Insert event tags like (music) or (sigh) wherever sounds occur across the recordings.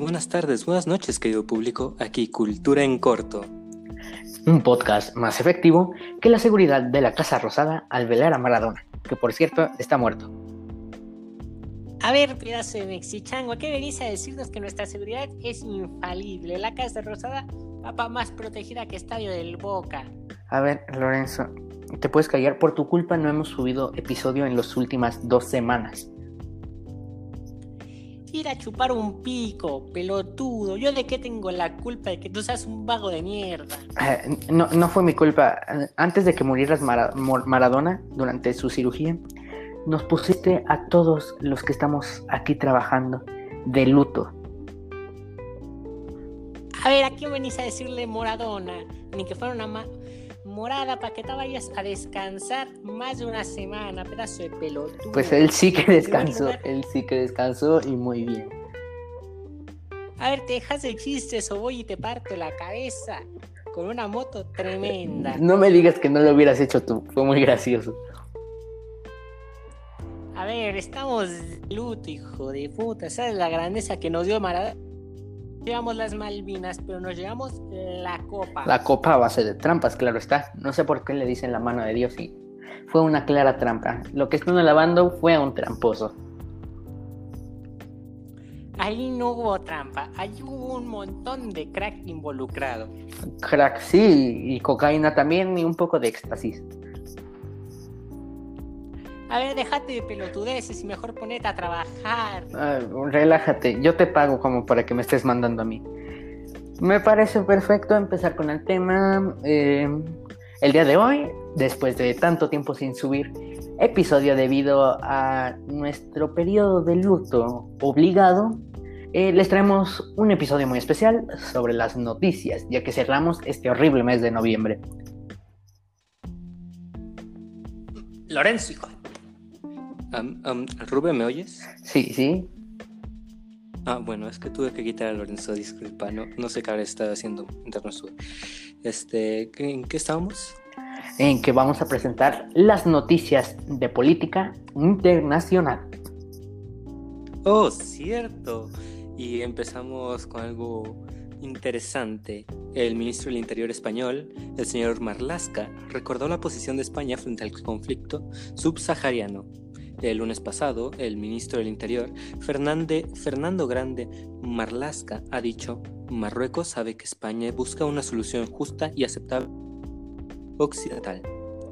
buenas tardes, buenas noches, querido público. Aquí Cultura en Corto. Un podcast más efectivo que la seguridad de la Casa Rosada al velar a Maradona, que por cierto está muerto. A ver, pedazo de mexichango, ¿qué venís a decirnos que nuestra seguridad es infalible? La Casa Rosada, papá más protegida que Estadio del Boca. A ver, Lorenzo, te puedes callar. Por tu culpa no hemos subido episodio en las últimas dos semanas. Ir a chupar un pico, pelotudo. ¿Yo de qué tengo la culpa de que tú seas un vago de mierda? Eh, no, no fue mi culpa. Antes de que murieras Mara- Maradona durante su cirugía, nos pusiste a todos los que estamos aquí trabajando de luto. A ver, ¿a quién venís a decirle moradona? Ni que fuera una ma- morada para que te vayas a descansar más de una semana, pedazo de pelotudo. Pues él sí que descansó, él sí que descansó y muy bien. A ver, te dejas de chistes o voy y te parto la cabeza con una moto tremenda. No me digas que no lo hubieras hecho tú, fue muy gracioso. A ver, estamos de luto, hijo de puta. ¿Sabes la grandeza que nos dio Maradona? Llevamos las Malvinas, pero nos llevamos la copa. La copa a base de trampas, claro está. No sé por qué le dicen la mano de Dios y fue una clara trampa. Lo que están alabando fue a un tramposo. Ahí no hubo trampa, ahí hubo un montón de crack involucrado. Crack sí, y cocaína también y un poco de éxtasis. A ver, déjate de pelotudeces y mejor ponete a trabajar. Relájate, yo te pago como para que me estés mandando a mí. Me parece perfecto empezar con el tema. eh, el día de hoy, después de tanto tiempo sin subir episodio debido a nuestro periodo de luto obligado, eh, les traemos un episodio muy especial sobre las noticias, ya que cerramos este horrible mes de noviembre. Lorenzo, hijo. Am, Rubén, ¿me oyes? Sí, sí. Ah, bueno, es que tuve que quitar a Lorenzo, disculpa, no, no sé qué habrá estado haciendo sube. Este, ¿en qué estábamos? En que vamos a presentar las noticias de política internacional. Oh, cierto. Y empezamos con algo interesante. El ministro del Interior español, el señor Marlasca, recordó la posición de España frente al conflicto subsahariano. El lunes pasado, el ministro del Interior, Fernando Grande Marlasca, ha dicho, Marruecos sabe que España busca una solución justa y aceptable occidental.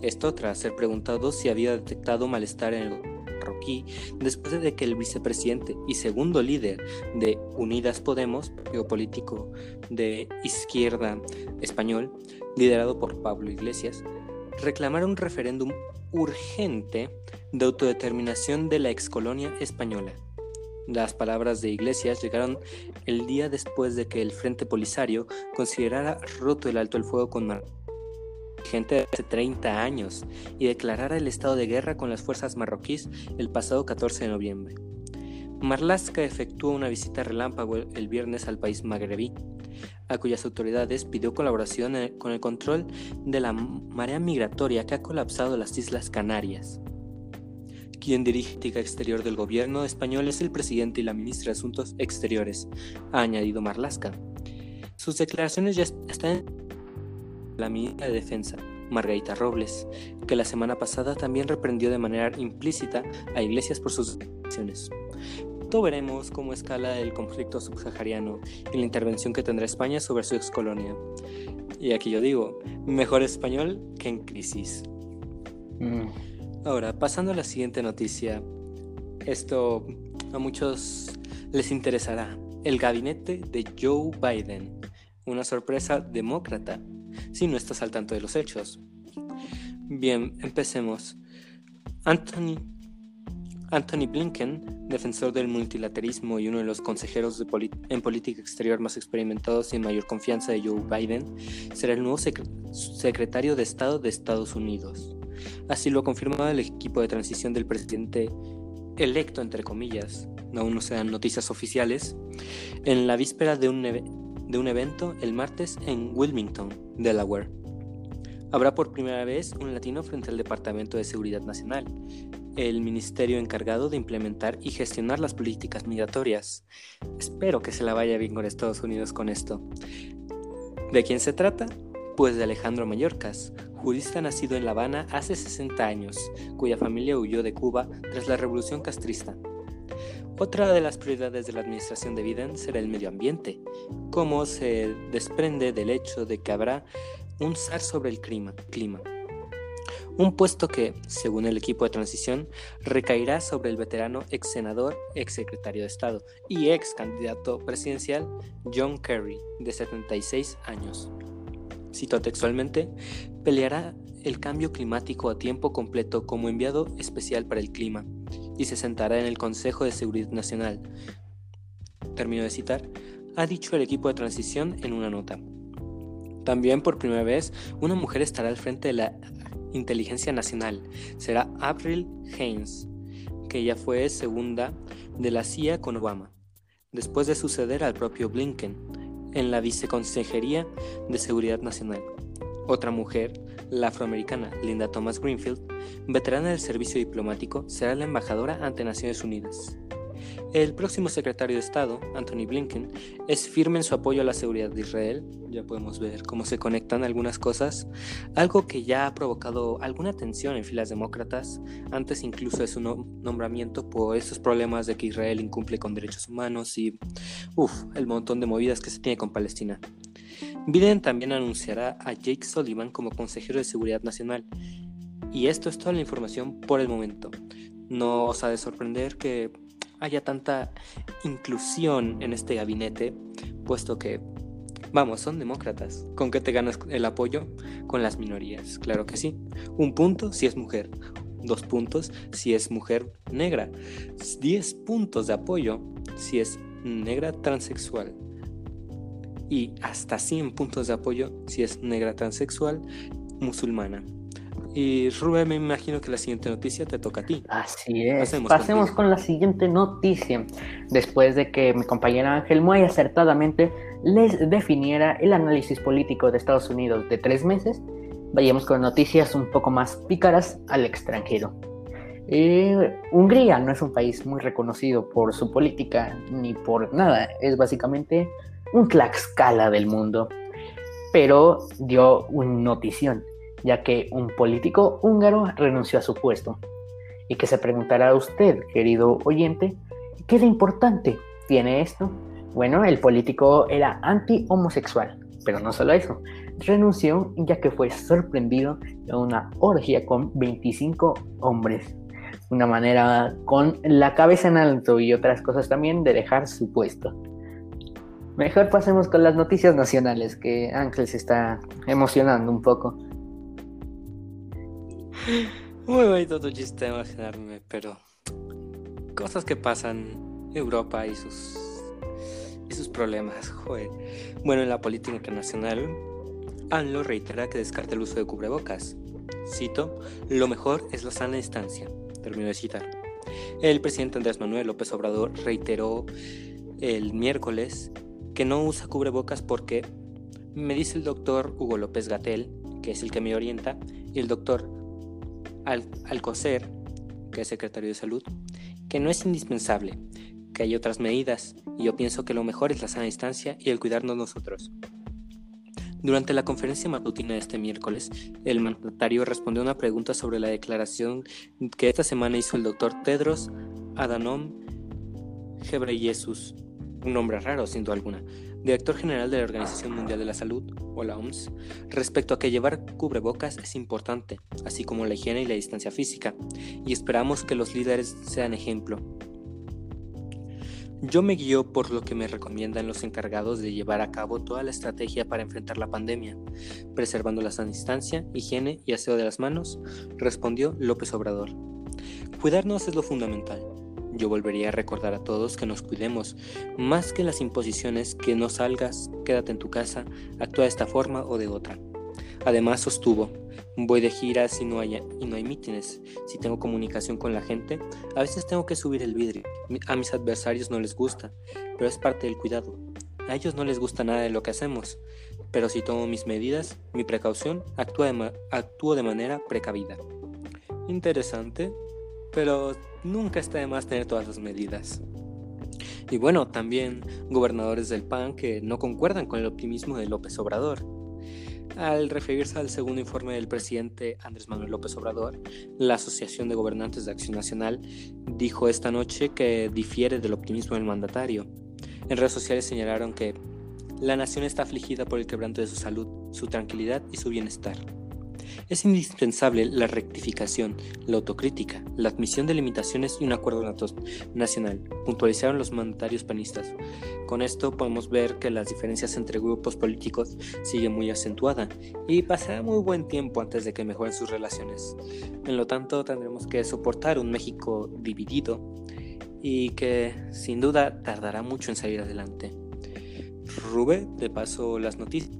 Esto tras ser preguntado si había detectado malestar en el marroquí después de que el vicepresidente y segundo líder de Unidas Podemos, partido político de izquierda español, liderado por Pablo Iglesias, reclamara un referéndum urgente de autodeterminación de la excolonia española. Las palabras de Iglesias llegaron el día después de que el Frente Polisario considerara roto el alto el fuego con Marruecos vigente de hace 30 años y declarara el estado de guerra con las fuerzas marroquíes el pasado 14 de noviembre. Marlaska efectuó una visita relámpago el viernes al país magrebí, a cuyas autoridades pidió colaboración en- con el control de la marea migratoria que ha colapsado las Islas Canarias. Quien dirige política exterior del gobierno español es el presidente y la ministra de Asuntos Exteriores, ha añadido Marlaska. Sus declaraciones ya est- están en la ministra de Defensa, Margarita Robles, que la semana pasada también reprendió de manera implícita a Iglesias por sus acciones. Todo veremos cómo escala el conflicto subsahariano y la intervención que tendrá España sobre su excolonia. Y aquí yo digo, mejor español que en crisis. Mm, Ahora, pasando a la siguiente noticia. Esto a muchos les interesará. El gabinete de Joe Biden. Una sorpresa demócrata, si no estás al tanto de los hechos. Bien, empecemos. Anthony, Anthony Blinken, defensor del multilateralismo y uno de los consejeros de en política exterior más experimentados y en mayor confianza de Joe Biden, será el nuevo secre- secretario de Estado de Estados Unidos. Así lo ha confirmado el equipo de transición del presidente electo, entre comillas, aún no se dan noticias oficiales, en la víspera de un, de un evento el martes en Wilmington, Delaware. Habrá por primera vez un latino frente al Departamento de Seguridad Nacional. El ministerio encargado de implementar y gestionar las políticas migratorias. Espero que se la vaya bien con Estados Unidos con esto. ¿De quién se trata? Pues de Alejandro Mallorcas, jurista nacido en La Habana hace 60 años, cuya familia huyó de Cuba tras la revolución castrista. Otra de las prioridades de la administración de Biden será el medio ambiente, como se desprende del hecho de que habrá un SAR sobre el clima, clima un puesto que, según el equipo de transición, recaerá sobre el veterano ex senador, ex secretario de Estado y ex candidato presidencial John Kerry, de 76 años. Cito textualmente, peleará el cambio climático a tiempo completo como enviado especial para el clima y se sentará en el Consejo de Seguridad Nacional. Termino de citar, ha dicho el equipo de transición en una nota. También por primera vez, una mujer estará al frente de la Inteligencia Nacional será April Haynes, que ya fue segunda de la CIA con Obama, después de suceder al propio Blinken en la Viceconsejería de Seguridad Nacional. Otra mujer, la afroamericana Linda Thomas Greenfield, veterana del servicio diplomático, será la embajadora ante Naciones Unidas. El próximo secretario de Estado, Anthony Blinken, es firme en su apoyo a la seguridad de Israel. Ya podemos ver cómo se conectan algunas cosas, algo que ya ha provocado alguna tensión en filas demócratas, antes incluso de su nombramiento por estos problemas de que Israel incumple con derechos humanos y, uff, el montón de movidas que se tiene con Palestina. Biden también anunciará a Jake Sullivan como consejero de Seguridad Nacional. Y esto es toda la información por el momento. No os ha de sorprender que haya tanta inclusión en este gabinete, puesto que, vamos, son demócratas. ¿Con qué te ganas el apoyo? Con las minorías, claro que sí. Un punto si es mujer, dos puntos si es mujer negra, diez puntos de apoyo si es negra transexual y hasta 100 puntos de apoyo si es negra transexual musulmana. Y Rubén, me imagino que la siguiente noticia te toca a ti. Así es. Pasemos, con la siguiente noticia. Después de que mi compañera Ángel muy acertadamente les definiera el análisis político de Estados Unidos de tres meses, vayamos con noticias un poco más pícaras al extranjero. Eh, Hungría no es un país muy reconocido por su política ni por nada, es básicamente un Tlaxcala del mundo, pero dio una notición ya que un político húngaro renunció a su puesto. Y que se preguntará a usted, querido oyente, ¿qué de importante tiene esto? Bueno, el político era anti-homosexual, pero no solo eso, renunció ya que fue sorprendido en una orgía con 25 hombres. Una manera con la cabeza en alto y otras cosas también de dejar su puesto. Mejor pasemos con las noticias nacionales, que Ángel se está emocionando un poco. Muy bonito tu chiste imaginarme, pero cosas que pasan en Europa y sus y sus problemas, joder. Bueno, en la política internacional, ANLO reitera que descarta el uso de cubrebocas. Cito, lo mejor es la sana distancia. Termino de citar. El presidente Andrés Manuel López Obrador reiteró el miércoles que no usa cubrebocas porque me dice el doctor Hugo López Gatel, que es el que me orienta, y el doctor al, COSER, que es secretario de salud, que no es indispensable, que hay otras medidas y yo pienso que lo mejor es la sana distancia y el cuidarnos nosotros. Durante la conferencia matutina de este miércoles, el mandatario respondió a una pregunta sobre la declaración que esta semana hizo el doctor Tedros Adhanom Ghebreyesus, un nombre raro sin duda alguna, director general de la Organización Mundial de la Salud, o la OMS, respecto a que llevar cubrebocas es importante, así como la higiene y la distancia física, y esperamos que los líderes sean ejemplo. Yo me guío por lo que me recomiendan los encargados de llevar a cabo toda la estrategia para enfrentar la pandemia, preservando la sana distancia, higiene y aseo de las manos, respondió López Obrador. Cuidarnos es lo fundamental, yo volvería a recordar a todos que nos cuidemos, más que las imposiciones que no salgas, quédate en tu casa, actúa de esta forma o de otra. Además sostuvo, voy de gira si no hay, y no hay mítines, si tengo comunicación con la gente, a veces tengo que subir el vidrio. A mis adversarios no les gusta, pero es parte del cuidado. A ellos no les gusta nada de lo que hacemos, pero si tomo mis medidas, mi precaución, actúo de, actúo de manera precavida. Interesante, pero nunca está de más tener todas las medidas. Y bueno, también gobernadores del PAN que no concuerdan con el optimismo de López Obrador. Al referirse al segundo informe del presidente Andrés Manuel López Obrador, la Asociación de Gobernantes de Acción Nacional dijo esta noche que difiere del optimismo del mandatario. En redes sociales señalaron que la nación está afligida por el quebranto de su salud, su tranquilidad y su bienestar. Es indispensable la rectificación, la autocrítica, la admisión de limitaciones y un acuerdo nacional, puntualizaron los mandatarios panistas. Con esto podemos ver que las diferencias entre grupos políticos siguen muy acentuadas y pasará muy buen tiempo antes de que mejoren sus relaciones. En lo tanto, tendremos que soportar un México dividido y que sin duda tardará mucho en salir adelante. Rube, de paso las noticias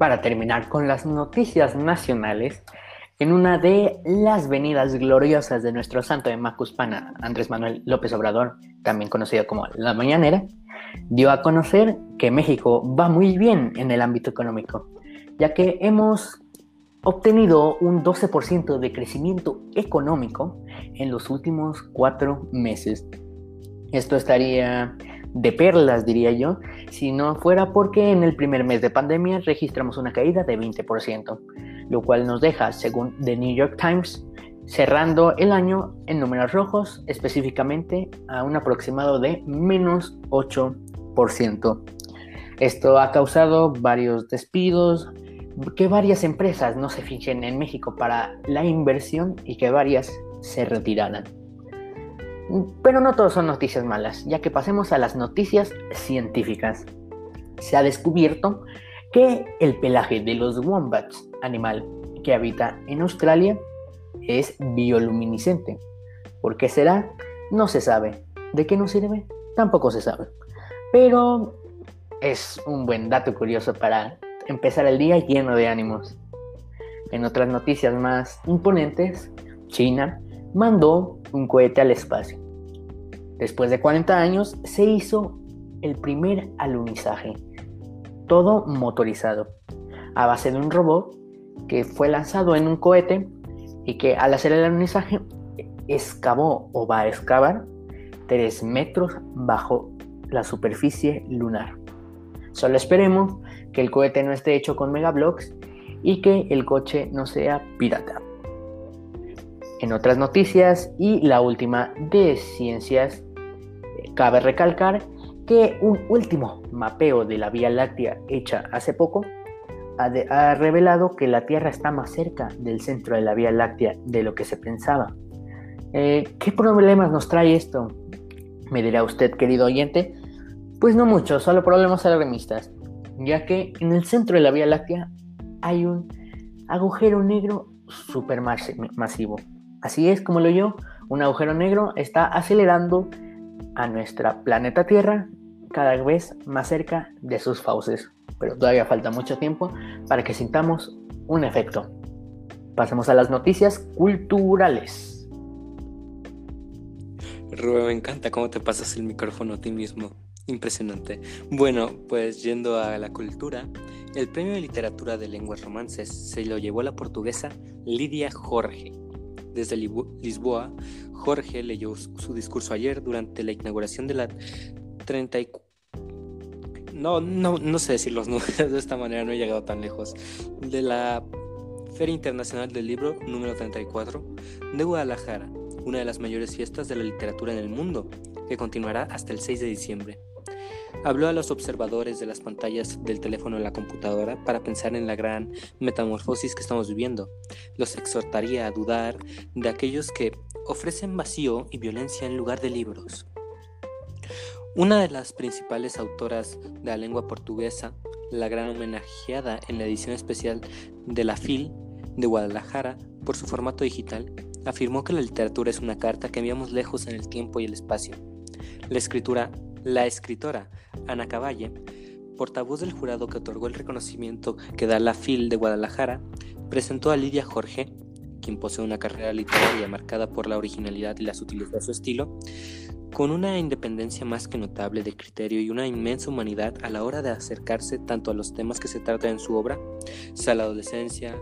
para terminar con las noticias nacionales, en una de las venidas gloriosas de nuestro santo de Macuspana, Andrés Manuel López Obrador, también conocido como La Mañanera, dio a conocer que México va muy bien en el ámbito económico, ya que hemos obtenido un 12% de crecimiento económico en los últimos cuatro meses. Esto estaría de perlas, diría yo, si no fuera porque en el primer mes de pandemia registramos una caída de 20%, lo cual nos deja, según The New York Times, cerrando el año en números rojos, específicamente a un aproximado de menos 8%. Esto ha causado varios despidos, que varias empresas no se fichen en México para la inversión y que varias se retiraran. Pero no todos son noticias malas, ya que pasemos a las noticias científicas. Se ha descubierto que el pelaje de los wombats, animal que habita en Australia, es bioluminiscente. ¿Por qué será? No se sabe. ¿De qué nos sirve? Tampoco se sabe. Pero es un buen dato curioso para empezar el día lleno de ánimos. En otras noticias más imponentes, China mandó un cohete al espacio. Después de 40 años se hizo el primer alunizaje, todo motorizado, a base de un robot que fue lanzado en un cohete y que al hacer el alunizaje excavó o va a excavar 3 metros bajo la superficie lunar. Solo esperemos que el cohete no esté hecho con megablocks y que el coche no sea pirata. En otras noticias y la última de ciencias, cabe recalcar que un último mapeo de la Vía Láctea hecha hace poco ha, revelado que la Tierra está más cerca del centro de la Vía Láctea de lo que se pensaba. Eh, ¿Qué problemas nos trae esto? Me dirá usted, querido oyente. Pues no mucho, solo problemas alarmistas, ya que en el centro de la Vía Láctea hay un agujero negro supermasivo. Así es como lo yo, un agujero negro está acelerando a nuestra planeta Tierra cada vez más cerca de sus fauces. Pero todavía falta mucho tiempo para que sintamos un efecto. Pasemos a las noticias culturales. Rubén, me encanta cómo te pasas el micrófono a ti mismo. Impresionante. Bueno, pues yendo a la cultura, el premio de literatura de lenguas romances se lo llevó la portuguesa Lidia Jorge. Desde Lisboa, Jorge leyó su discurso ayer durante la inauguración de la 34 no, no, no sé decir los (laughs) números de esta manera, no he llegado tan lejos. De la Feria Internacional del Libro número 34 de Guadalajara, una de las mayores fiestas de la literatura en el mundo, que continuará hasta el 6 de diciembre. Habló a los observadores de las pantallas del teléfono en la computadora para pensar en la gran metamorfosis que estamos viviendo. Los exhortaría a dudar de aquellos que ofrecen vacío y violencia en lugar de libros. Una de las principales autoras de la lengua portuguesa, la gran homenajeada en la edición especial de la FIL de Guadalajara por su formato digital, afirmó que la literatura es una carta que enviamos lejos en el tiempo y el espacio. La escritura, la escritora Ana Cavalle, portavoz del jurado que otorgó el reconocimiento que da la FIL de Guadalajara, presentó a Lidia Jorge, quien posee una carrera literaria marcada por la originalidad y la sutileza de su estilo, con una independencia más que notable de criterio y una inmensa humanidad a la hora de acercarse tanto a los temas que se tratan en su obra, sea la adolescencia,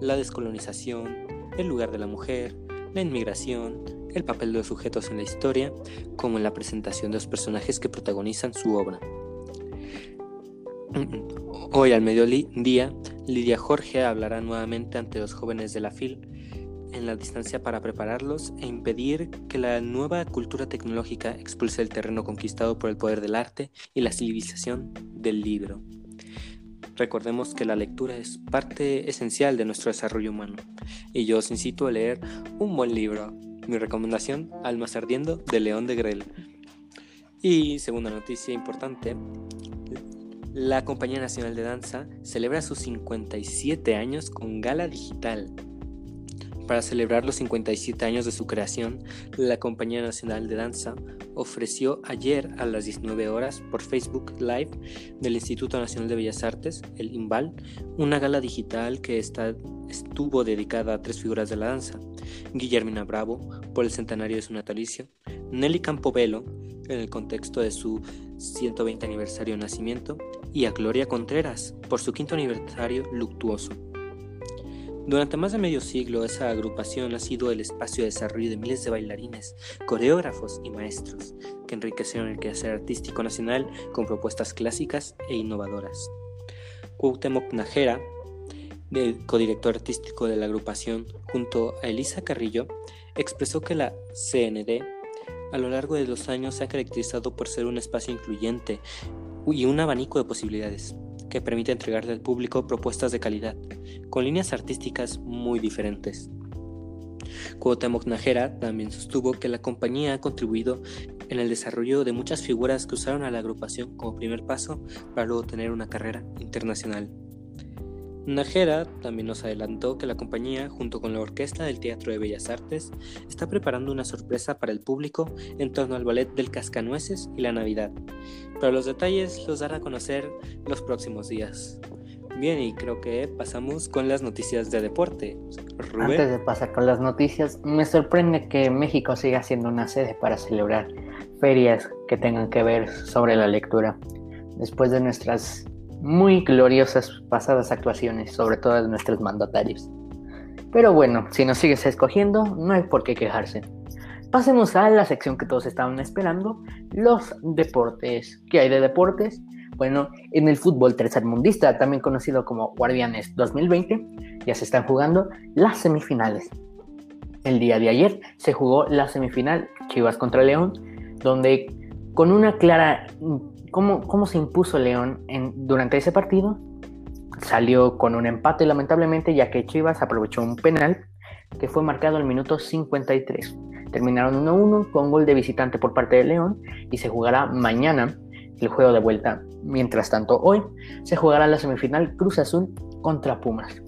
la descolonización, el lugar de la mujer, la inmigración, el papel de los sujetos en la historia, como en la presentación de los personajes que protagonizan su obra. Hoy al mediodía, Lidia Jorge hablará nuevamente ante los jóvenes de la FIL en la distancia para prepararlos e impedir que la nueva cultura tecnológica expulse el terreno conquistado por el poder del arte y la civilización del libro. Recordemos que la lectura es parte esencial de nuestro desarrollo humano y yo os incito a leer un buen libro. Mi recomendación, Almas Ardiendo, de León de Grel. Y segunda noticia importante, la Compañía Nacional de Danza celebra sus 57 años con gala digital. Para celebrar los 57 años de su creación, la Compañía Nacional de Danza ofreció ayer a las 19 horas por Facebook Live del Instituto Nacional de Bellas Artes, el IMBAL, una gala digital que estuvo dedicada a tres figuras de la danza. Guillermina Bravo, por el centenario de su natalicio, Nelly Campobello, en el contexto de su 120 aniversario de nacimiento, y a Gloria Contreras por su quinto aniversario luctuoso. Durante más de medio siglo, esa agrupación ha sido el espacio de desarrollo de miles de bailarines, coreógrafos y maestros que enriquecieron el quehacer artístico nacional con propuestas clásicas e innovadoras. Cuauhtémoc Najera, el codirector artístico de la agrupación, junto a Elisa Carrillo, expresó que la CND a lo largo de los años se ha caracterizado por ser un espacio incluyente y un abanico de posibilidades que permite entregarle al público propuestas de calidad, con líneas artísticas muy diferentes. Cuauhtémoc Najera también sostuvo que la compañía ha contribuido en el desarrollo de muchas figuras que usaron a la agrupación como primer paso para luego tener una carrera internacional. Najera también nos adelantó que la compañía, junto con la Orquesta del Teatro de Bellas Artes, está preparando una sorpresa para el público en torno al ballet del Cascanueces y la Navidad, pero los detalles los dará a conocer los próximos días. Bien, y creo que pasamos con las noticias de deporte. Antes de pasar con las noticias, me sorprende que México siga siendo una sede para celebrar ferias que tengan que ver sobre la lectura. Después de nuestras muy gloriosas pasadas actuaciones, sobre todo de nuestros mandatarios. Pero bueno, si nos sigues escogiendo, no hay por qué quejarse. Pasemos a la sección que todos estaban esperando, los deportes. ¿Qué hay de deportes? Bueno, en el fútbol tercermundista, también conocido como Guardianes 2020, ya se están jugando las semifinales. El día de ayer se jugó la semifinal Chivas contra León, donde con una clara ¿Cómo, se impuso León durante ese partido? Salió con un empate lamentablemente ya que Chivas aprovechó un penal que fue marcado al minuto 53. Terminaron 1-1 con gol de visitante por parte de León y se jugará mañana el juego de vuelta. Mientras tanto, hoy se jugará la semifinal Cruz Azul contra Pumas.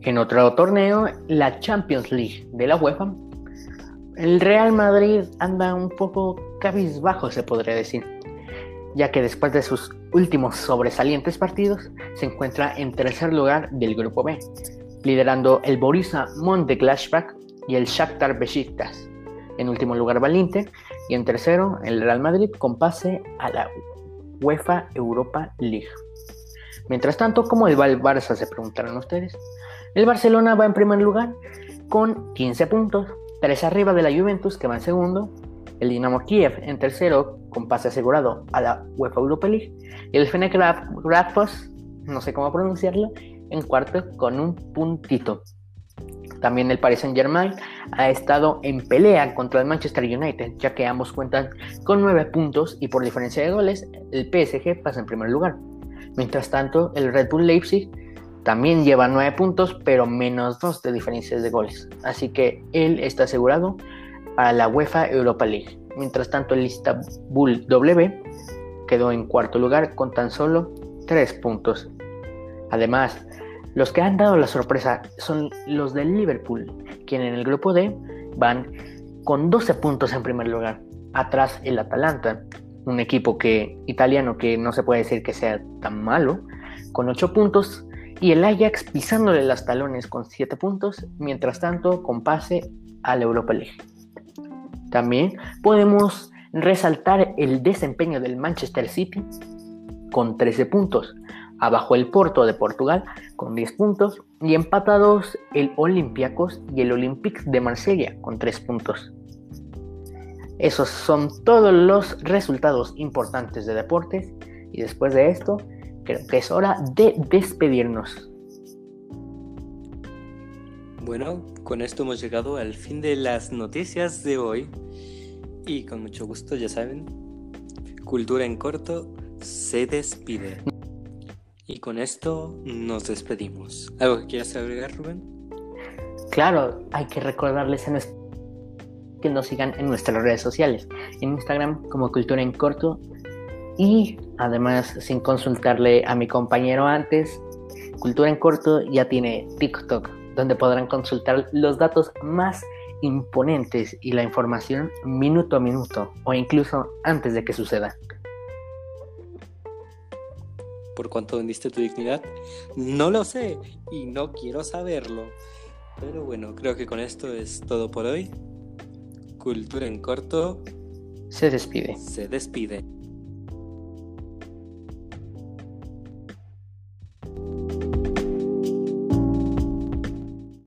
En otro torneo, la Champions League de la UEFA, el Real Madrid anda un poco cabizbajo, se podría decir, ya que después de sus últimos sobresalientes partidos se encuentra en tercer lugar del grupo B, liderando el Borussia Mönchengladbach y el Shakhtar Besiktas. En último lugar va y en tercero el Real Madrid con pase a la UEFA Europa League. Mientras tanto, ¿cómo va el Barça? Se preguntarán ustedes. El Barcelona va en primer lugar con 15 puntos, Tres arriba de la Juventus, que va en segundo, el Dinamo Kiev en tercero, con pase asegurado a la UEFA Europa League, y el Fenech Radfos, no sé cómo pronunciarlo, en cuarto con un puntito. También el Paris Saint Germain ha estado en pelea contra el Manchester United, ya que ambos cuentan con nueve puntos y por diferencia de goles, el PSG pasa en primer lugar. Mientras tanto, el Red Bull Leipzig también lleva 9 puntos, pero menos 2 de diferencias de goles. Así que él está asegurado a la UEFA Europa League. Mientras tanto, el Istanbul W quedó en cuarto lugar con tan solo 3 puntos. Además, los que han dado la sorpresa son los del Liverpool, quien en el grupo D van con 12 puntos en primer lugar. Atrás el Atalanta, un equipo que italiano que no se puede decir que sea tan malo, con 8 puntos y el Ajax pisándole las talones con 7 puntos, mientras tanto con pase a la Europa League. También podemos resaltar el desempeño del Manchester City con 13 puntos, abajo el Porto de Portugal con 10 puntos, Y empatados el Olympiacos y el Olympique de Marsella con tres puntos. Esos son todos los resultados importantes de deportes. Y después de esto, creo que es hora de despedirnos. Bueno, con esto hemos llegado al fin de las noticias de hoy. Y con mucho gusto, ya saben, Cultura en Corto se despide. Y con esto nos despedimos. ¿Algo que quieras agregar, Rubén? Claro, hay que recordarles que nos sigan en nuestras redes sociales. En Instagram como Cultura en Corto. Y además, sin consultarle a mi compañero antes, Cultura en Corto ya tiene TikTok, donde podrán consultar los datos más imponentes y la información minuto a minuto o incluso antes de que suceda por cuánto vendiste tu dignidad? No lo sé y no quiero saberlo. Pero bueno, creo que con esto es todo por hoy. Cultura en corto. Se despide. Se despide.